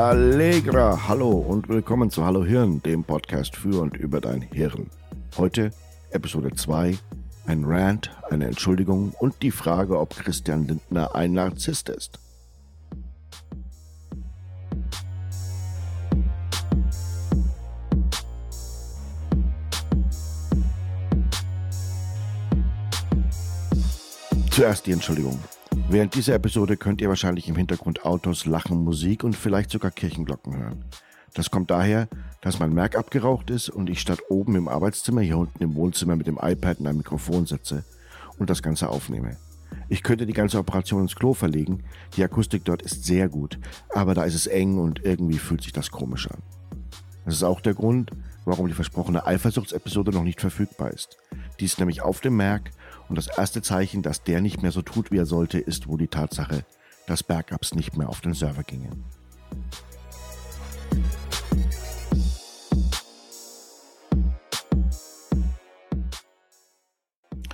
Allegra, hallo und willkommen zu Hallo Hirn, dem Podcast für und über dein Hirn. Heute Episode 2, ein Rant, eine Entschuldigung und die Frage, ob Christian Lindner ein Narzisst ist. Zuerst die Entschuldigung. Während dieser Episode könnt ihr wahrscheinlich im Hintergrund Autos, Lachen, Musik und vielleicht sogar Kirchenglocken hören. Das kommt daher, dass mein Mac abgeraucht ist und ich statt oben im Arbeitszimmer hier unten im Wohnzimmer mit dem iPad und einem Mikrofon sitze und das Ganze aufnehme. Ich könnte die ganze Operation ins Klo verlegen, die Akustik dort ist sehr gut, aber da ist es eng und irgendwie fühlt sich das komisch an. Das ist auch der Grund, warum die versprochene Eifersuchtsepisode noch nicht verfügbar ist. Die ist nämlich auf dem Mac und das erste Zeichen, dass der nicht mehr so tut, wie er sollte, ist wohl die Tatsache, dass Backups nicht mehr auf den Server gingen.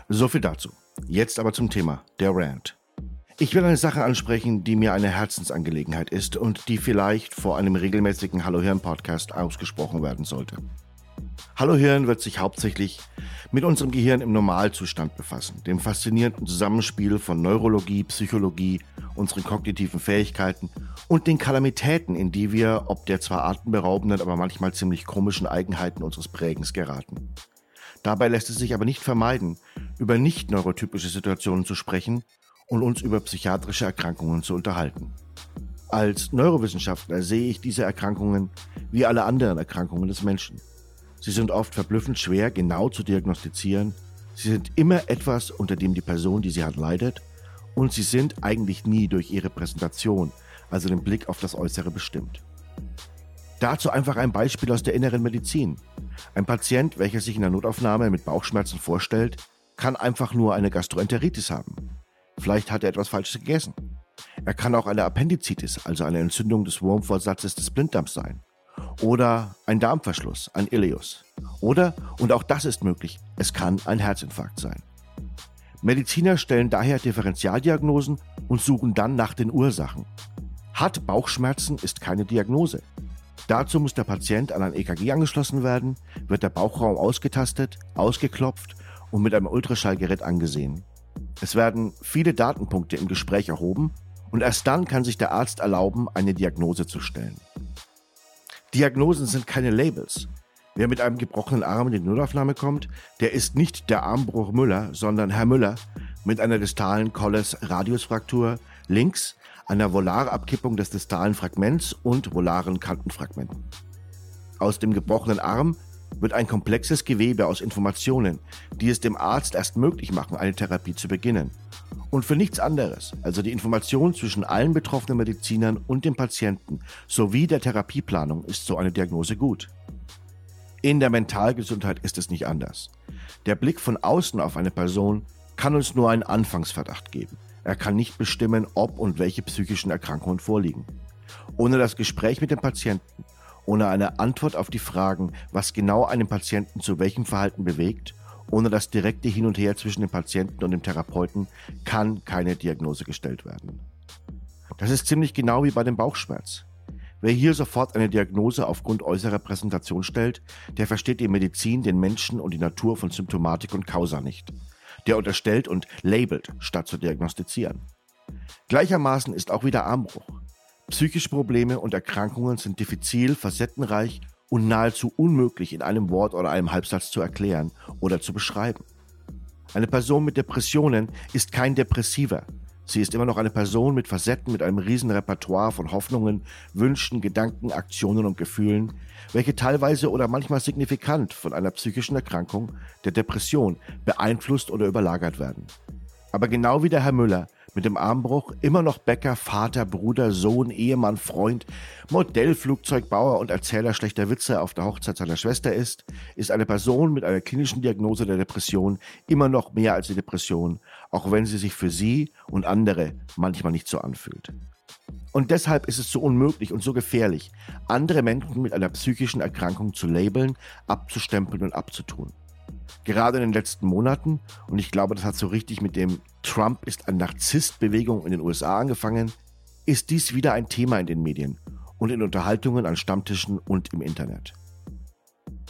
So viel dazu. Jetzt aber zum Thema, der Rant. Ich will eine Sache ansprechen, die mir eine Herzensangelegenheit ist und die vielleicht vor einem regelmäßigen Hallo Hirn Podcast ausgesprochen werden sollte. Hallo Hirn wird sich hauptsächlich mit unserem Gehirn im Normalzustand befassen, dem faszinierenden Zusammenspiel von Neurologie, Psychologie, unseren kognitiven Fähigkeiten und den Kalamitäten, in die wir, ob der zwar atemberaubenden, aber manchmal ziemlich komischen Eigenheiten unseres Prägens geraten. Dabei lässt es sich aber nicht vermeiden, über nicht neurotypische Situationen zu sprechen und uns über psychiatrische Erkrankungen zu unterhalten. Als Neurowissenschaftler sehe ich diese Erkrankungen wie alle anderen Erkrankungen des Menschen. Sie sind oft verblüffend schwer genau zu diagnostizieren. Sie sind immer etwas, unter dem die Person, die sie hat, leidet. Und sie sind eigentlich nie durch ihre Präsentation, also den Blick auf das Äußere, bestimmt. Dazu einfach ein Beispiel aus der inneren Medizin. Ein Patient, welcher sich in der Notaufnahme mit Bauchschmerzen vorstellt, kann einfach nur eine Gastroenteritis haben. Vielleicht hat er etwas Falsches gegessen. Er kann auch eine Appendizitis, also eine Entzündung des Wurmfortsatzes des Blinddarms sein. Oder ein Darmverschluss, ein Ileus. Oder, und auch das ist möglich, es kann ein Herzinfarkt sein. Mediziner stellen daher Differentialdiagnosen und suchen dann nach den Ursachen. Hat Bauchschmerzen ist keine Diagnose. Dazu muss der Patient an ein EKG angeschlossen werden, wird der Bauchraum ausgetastet, ausgeklopft und mit einem Ultraschallgerät angesehen. Es werden viele Datenpunkte im Gespräch erhoben und erst dann kann sich der Arzt erlauben, eine Diagnose zu stellen. Diagnosen sind keine Labels. Wer mit einem gebrochenen Arm in die Notaufnahme kommt, der ist nicht der Armbruch Müller, sondern Herr Müller mit einer distalen Colles-Radiusfraktur links, einer Volarabkippung des distalen Fragments und volaren Kantenfragmenten. Aus dem gebrochenen Arm wird ein komplexes Gewebe aus Informationen, die es dem Arzt erst möglich machen, eine Therapie zu beginnen. Und für nichts anderes, also die Information zwischen allen betroffenen Medizinern und dem Patienten sowie der Therapieplanung, ist so eine Diagnose gut. In der Mentalgesundheit ist es nicht anders. Der Blick von außen auf eine Person kann uns nur einen Anfangsverdacht geben. Er kann nicht bestimmen, ob und welche psychischen Erkrankungen vorliegen. Ohne das Gespräch mit dem Patienten ohne eine Antwort auf die Fragen, was genau einen Patienten zu welchem Verhalten bewegt, ohne das direkte Hin und Her zwischen dem Patienten und dem Therapeuten, kann keine Diagnose gestellt werden. Das ist ziemlich genau wie bei dem Bauchschmerz. Wer hier sofort eine Diagnose aufgrund äußerer Präsentation stellt, der versteht die Medizin, den Menschen und die Natur von Symptomatik und Causa nicht. Der unterstellt und labelt, statt zu diagnostizieren. Gleichermaßen ist auch wieder Armbruch. Psychische Probleme und Erkrankungen sind diffizil, facettenreich und nahezu unmöglich in einem Wort oder einem Halbsatz zu erklären oder zu beschreiben. Eine Person mit Depressionen ist kein Depressiver. Sie ist immer noch eine Person mit Facetten, mit einem riesen Repertoire von Hoffnungen, Wünschen, Gedanken, Aktionen und Gefühlen, welche teilweise oder manchmal signifikant von einer psychischen Erkrankung, der Depression, beeinflusst oder überlagert werden. Aber genau wie der Herr Müller mit dem Armbruch immer noch Bäcker, Vater, Bruder, Sohn, Ehemann, Freund, Modellflugzeugbauer und Erzähler schlechter Witze auf der Hochzeit seiner Schwester ist, ist eine Person mit einer klinischen Diagnose der Depression immer noch mehr als die Depression, auch wenn sie sich für sie und andere manchmal nicht so anfühlt. Und deshalb ist es so unmöglich und so gefährlich, andere Menschen mit einer psychischen Erkrankung zu labeln, abzustempeln und abzutun. Gerade in den letzten Monaten, und ich glaube, das hat so richtig mit dem Trump ist ein Narzisst-Bewegung in den USA angefangen, ist dies wieder ein Thema in den Medien. und in Unterhaltungen an Stammtischen und im Internet.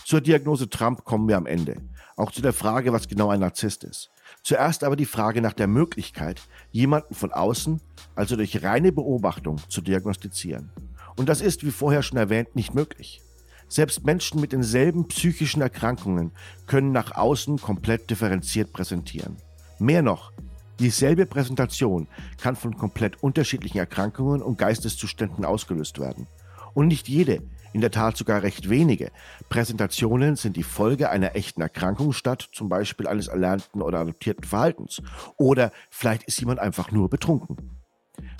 Zur Diagnose Trump kommen wir am Ende, auch zu der Frage, was genau ein Narzisst ist. Zuerst aber die Frage nach der Möglichkeit, jemanden von außen, also durch reine Beobachtung, zu diagnostizieren. Und das ist, wie vorher schon erwähnt, nicht möglich. Selbst Menschen mit denselben psychischen Erkrankungen können nach außen komplett differenziert präsentieren. Mehr noch, dieselbe Präsentation kann von komplett unterschiedlichen Erkrankungen und Geisteszuständen ausgelöst werden. Und nicht jede, in der Tat sogar recht wenige, Präsentationen sind die Folge einer echten Erkrankung statt zum Beispiel eines erlernten oder adoptierten Verhaltens. Oder vielleicht ist jemand einfach nur betrunken.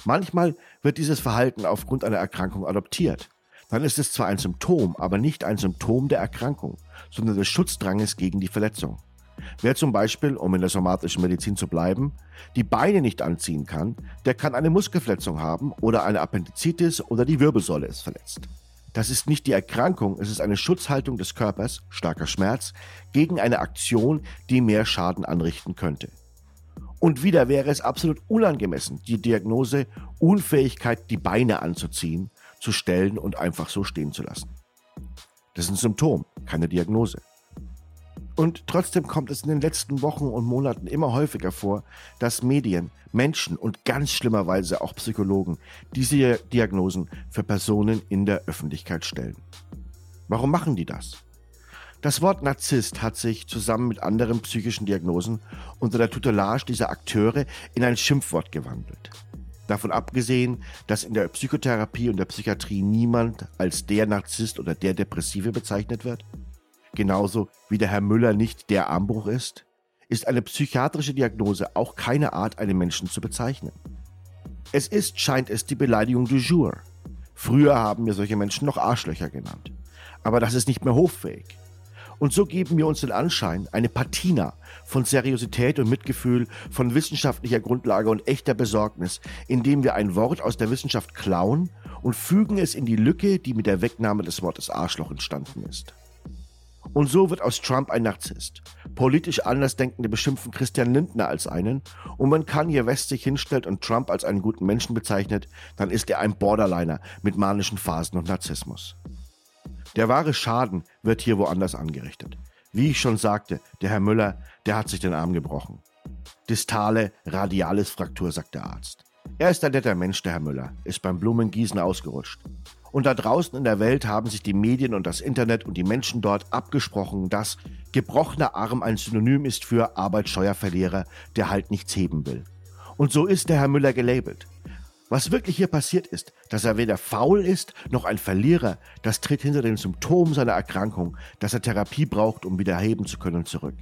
Manchmal wird dieses Verhalten aufgrund einer Erkrankung adoptiert dann ist es zwar ein Symptom, aber nicht ein Symptom der Erkrankung, sondern des Schutzdranges gegen die Verletzung. Wer zum Beispiel, um in der somatischen Medizin zu bleiben, die Beine nicht anziehen kann, der kann eine Muskelverletzung haben oder eine Appendizitis oder die Wirbelsäule ist verletzt. Das ist nicht die Erkrankung, es ist eine Schutzhaltung des Körpers, starker Schmerz, gegen eine Aktion, die mehr Schaden anrichten könnte. Und wieder wäre es absolut unangemessen, die Diagnose Unfähigkeit, die Beine anzuziehen, zu stellen und einfach so stehen zu lassen. Das ist ein Symptom, keine Diagnose. Und trotzdem kommt es in den letzten Wochen und Monaten immer häufiger vor, dass Medien, Menschen und ganz schlimmerweise auch Psychologen diese Diagnosen für Personen in der Öffentlichkeit stellen. Warum machen die das? Das Wort Narzisst hat sich zusammen mit anderen psychischen Diagnosen unter der Tutelage dieser Akteure in ein Schimpfwort gewandelt. Davon abgesehen, dass in der Psychotherapie und der Psychiatrie niemand als der Narzisst oder der Depressive bezeichnet wird, genauso wie der Herr Müller nicht der Armbruch ist, ist eine psychiatrische Diagnose auch keine Art, einen Menschen zu bezeichnen. Es ist, scheint es, die Beleidigung du jour. Früher haben wir solche Menschen noch Arschlöcher genannt. Aber das ist nicht mehr hoffähig. Und so geben wir uns den Anschein, eine Patina von Seriosität und Mitgefühl, von wissenschaftlicher Grundlage und echter Besorgnis, indem wir ein Wort aus der Wissenschaft klauen und fügen es in die Lücke, die mit der Wegnahme des Wortes Arschloch entstanden ist. Und so wird aus Trump ein Narzisst. Politisch Andersdenkende beschimpfen Christian Lindner als einen. Und wenn Kanye West sich hinstellt und Trump als einen guten Menschen bezeichnet, dann ist er ein Borderliner mit manischen Phasen und Narzissmus. Der wahre Schaden wird hier woanders angerichtet. Wie ich schon sagte, der Herr Müller, der hat sich den Arm gebrochen. Distale Radialis Fraktur, sagt der Arzt. Er ist ein netter Mensch, der Herr Müller, ist beim Blumengießen ausgerutscht. Und da draußen in der Welt haben sich die Medien und das Internet und die Menschen dort abgesprochen, dass gebrochener Arm ein Synonym ist für Arbeitssteuerverlierer, der halt nichts heben will. Und so ist der Herr Müller gelabelt. Was wirklich hier passiert ist, dass er weder faul ist noch ein Verlierer, das tritt hinter den Symptomen seiner Erkrankung, dass er Therapie braucht, um wieder heben zu können, zurück.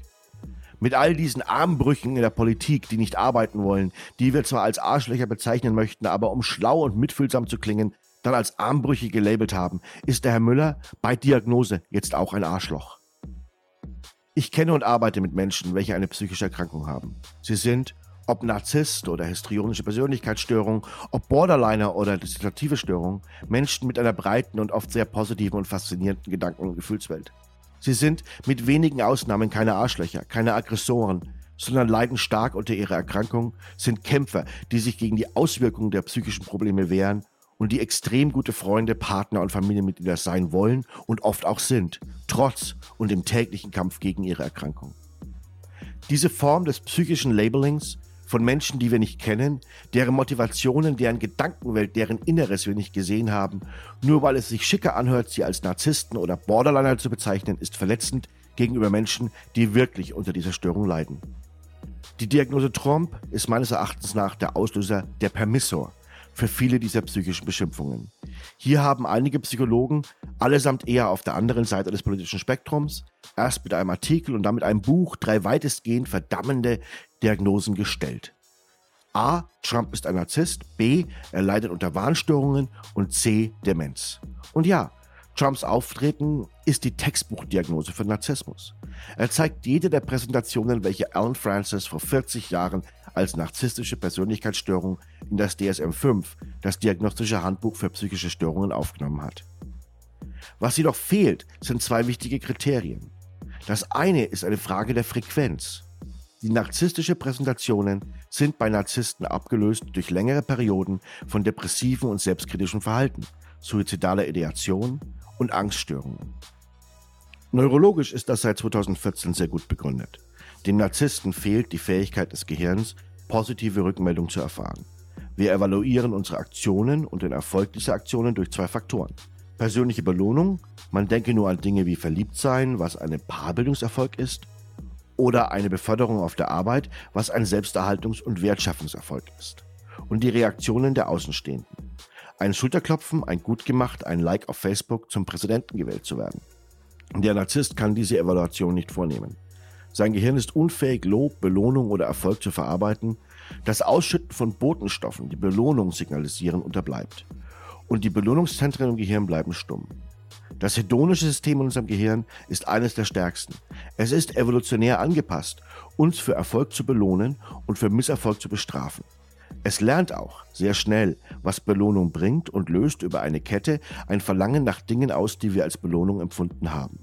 Mit all diesen Armbrüchen in der Politik, die nicht arbeiten wollen, die wir zwar als Arschlöcher bezeichnen möchten, aber um schlau und mitfühlsam zu klingen, dann als Armbrüche gelabelt haben, ist der Herr Müller bei Diagnose jetzt auch ein Arschloch. Ich kenne und arbeite mit Menschen, welche eine psychische Erkrankung haben. Sie sind ob Narzisst oder histrionische Persönlichkeitsstörung, ob Borderliner oder dissoziative Störung, Menschen mit einer breiten und oft sehr positiven und faszinierenden Gedanken- und Gefühlswelt. Sie sind mit wenigen Ausnahmen keine Arschlöcher, keine Aggressoren, sondern leiden stark unter ihrer Erkrankung, sind Kämpfer, die sich gegen die Auswirkungen der psychischen Probleme wehren und die extrem gute Freunde, Partner und Familienmitglieder sein wollen und oft auch sind, trotz und im täglichen Kampf gegen ihre Erkrankung. Diese Form des psychischen Labelings von Menschen, die wir nicht kennen, deren Motivationen, deren Gedankenwelt, deren Inneres wir nicht gesehen haben. Nur weil es sich schicker anhört, sie als Narzissten oder Borderliner zu bezeichnen, ist verletzend gegenüber Menschen, die wirklich unter dieser Störung leiden. Die Diagnose Trump ist meines Erachtens nach der Auslöser der Permissor für viele dieser psychischen Beschimpfungen. Hier haben einige Psychologen, allesamt eher auf der anderen Seite des politischen Spektrums, erst mit einem Artikel und dann mit einem Buch drei weitestgehend verdammende Diagnosen gestellt. A. Trump ist ein Narzisst. B. Er leidet unter Warnstörungen. Und C. Demenz. Und ja, Trumps Auftreten ist die Textbuchdiagnose für Narzissmus. Er zeigt jede der Präsentationen, welche Alan Francis vor 40 Jahren als narzisstische Persönlichkeitsstörung in das DSM-5, das Diagnostische Handbuch für psychische Störungen, aufgenommen hat. Was jedoch fehlt, sind zwei wichtige Kriterien. Das eine ist eine Frage der Frequenz. Die narzisstische Präsentationen sind bei Narzissten abgelöst durch längere Perioden von depressiven und selbstkritischen Verhalten, suizidaler Ideation und Angststörungen. Neurologisch ist das seit 2014 sehr gut begründet. Dem Narzissten fehlt die Fähigkeit des Gehirns, positive Rückmeldung zu erfahren. Wir evaluieren unsere Aktionen und den Erfolg dieser Aktionen durch zwei Faktoren. Persönliche Belohnung, man denke nur an Dinge wie Verliebtsein, was ein Paarbildungserfolg ist, oder eine Beförderung auf der Arbeit, was ein Selbsterhaltungs- und Wertschaffungserfolg ist. Und die Reaktionen der Außenstehenden. Ein Schulterklopfen, ein Gutgemacht, ein Like auf Facebook, zum Präsidenten gewählt zu werden. Der Narzisst kann diese Evaluation nicht vornehmen. Sein Gehirn ist unfähig, Lob, Belohnung oder Erfolg zu verarbeiten. Das Ausschütten von Botenstoffen, die Belohnung signalisieren, unterbleibt. Und die Belohnungszentren im Gehirn bleiben stumm. Das hedonische System in unserem Gehirn ist eines der stärksten. Es ist evolutionär angepasst, uns für Erfolg zu belohnen und für Misserfolg zu bestrafen. Es lernt auch sehr schnell, was Belohnung bringt und löst über eine Kette ein Verlangen nach Dingen aus, die wir als Belohnung empfunden haben.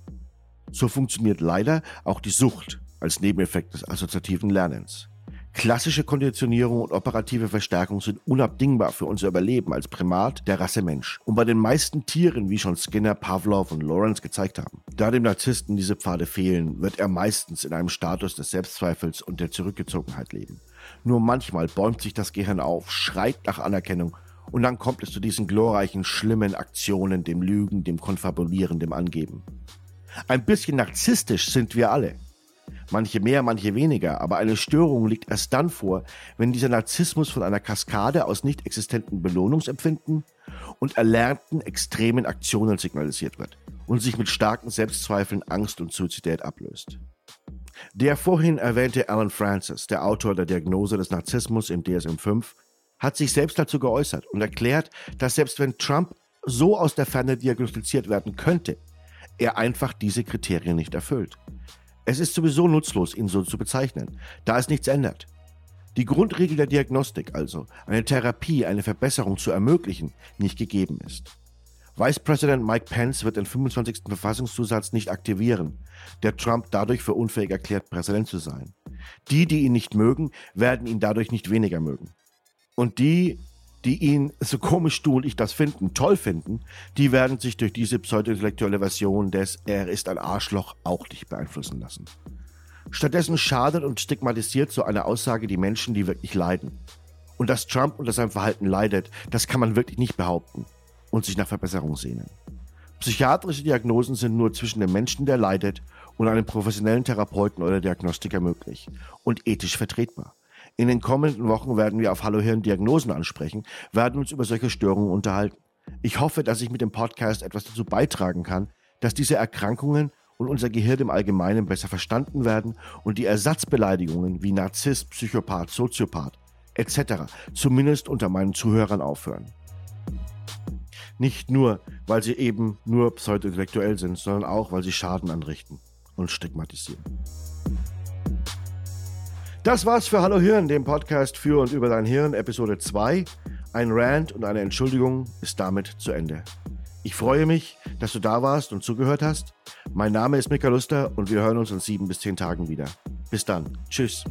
So funktioniert leider auch die Sucht als Nebeneffekt des assoziativen Lernens. Klassische Konditionierung und operative Verstärkung sind unabdingbar für unser Überleben als Primat der Rasse Mensch und bei den meisten Tieren, wie schon Skinner, Pavlov und Lawrence gezeigt haben. Da dem Narzissten diese Pfade fehlen, wird er meistens in einem Status des Selbstzweifels und der Zurückgezogenheit leben. Nur manchmal bäumt sich das Gehirn auf, schreit nach Anerkennung und dann kommt es zu diesen glorreichen, schlimmen Aktionen, dem Lügen, dem Konfabulieren, dem Angeben. Ein bisschen narzisstisch sind wir alle. Manche mehr, manche weniger, aber eine Störung liegt erst dann vor, wenn dieser Narzissmus von einer Kaskade aus nicht existenten Belohnungsempfinden und erlernten extremen Aktionen signalisiert wird und sich mit starken Selbstzweifeln, Angst und Suizidät ablöst. Der vorhin erwähnte Alan Francis, der Autor der Diagnose des Narzissmus im DSM-5, hat sich selbst dazu geäußert und erklärt, dass selbst wenn Trump so aus der Ferne diagnostiziert werden könnte, er einfach diese Kriterien nicht erfüllt. Es ist sowieso nutzlos, ihn so zu bezeichnen, da es nichts ändert. Die Grundregel der Diagnostik also, eine Therapie, eine Verbesserung zu ermöglichen, nicht gegeben ist. Vice President Mike Pence wird den 25. Verfassungszusatz nicht aktivieren, der Trump dadurch für unfähig erklärt, Präsident zu sein. Die, die ihn nicht mögen, werden ihn dadurch nicht weniger mögen. Und die, die ihn, so komisch du und ich das finden, toll finden, die werden sich durch diese pseudointellektuelle Version des Er ist ein Arschloch auch nicht beeinflussen lassen. Stattdessen schadet und stigmatisiert so eine Aussage die Menschen, die wirklich leiden. Und dass Trump unter seinem Verhalten leidet, das kann man wirklich nicht behaupten und sich nach Verbesserung sehnen. Psychiatrische Diagnosen sind nur zwischen dem Menschen, der leidet, und einem professionellen Therapeuten oder Diagnostiker möglich und ethisch vertretbar. In den kommenden Wochen werden wir auf Hallo Hirn Diagnosen ansprechen, werden uns über solche Störungen unterhalten. Ich hoffe, dass ich mit dem Podcast etwas dazu beitragen kann, dass diese Erkrankungen und unser Gehirn im Allgemeinen besser verstanden werden und die Ersatzbeleidigungen wie Narzisst, Psychopath, Soziopath etc. zumindest unter meinen Zuhörern aufhören. Nicht nur, weil sie eben nur pseudointellektuell sind, sondern auch, weil sie Schaden anrichten und stigmatisieren. Das war's für Hallo Hirn, dem Podcast für und über dein Hirn, Episode 2. Ein Rant und eine Entschuldigung ist damit zu Ende. Ich freue mich, dass du da warst und zugehört hast. Mein Name ist Mika Luster und wir hören uns in sieben bis zehn Tagen wieder. Bis dann. Tschüss.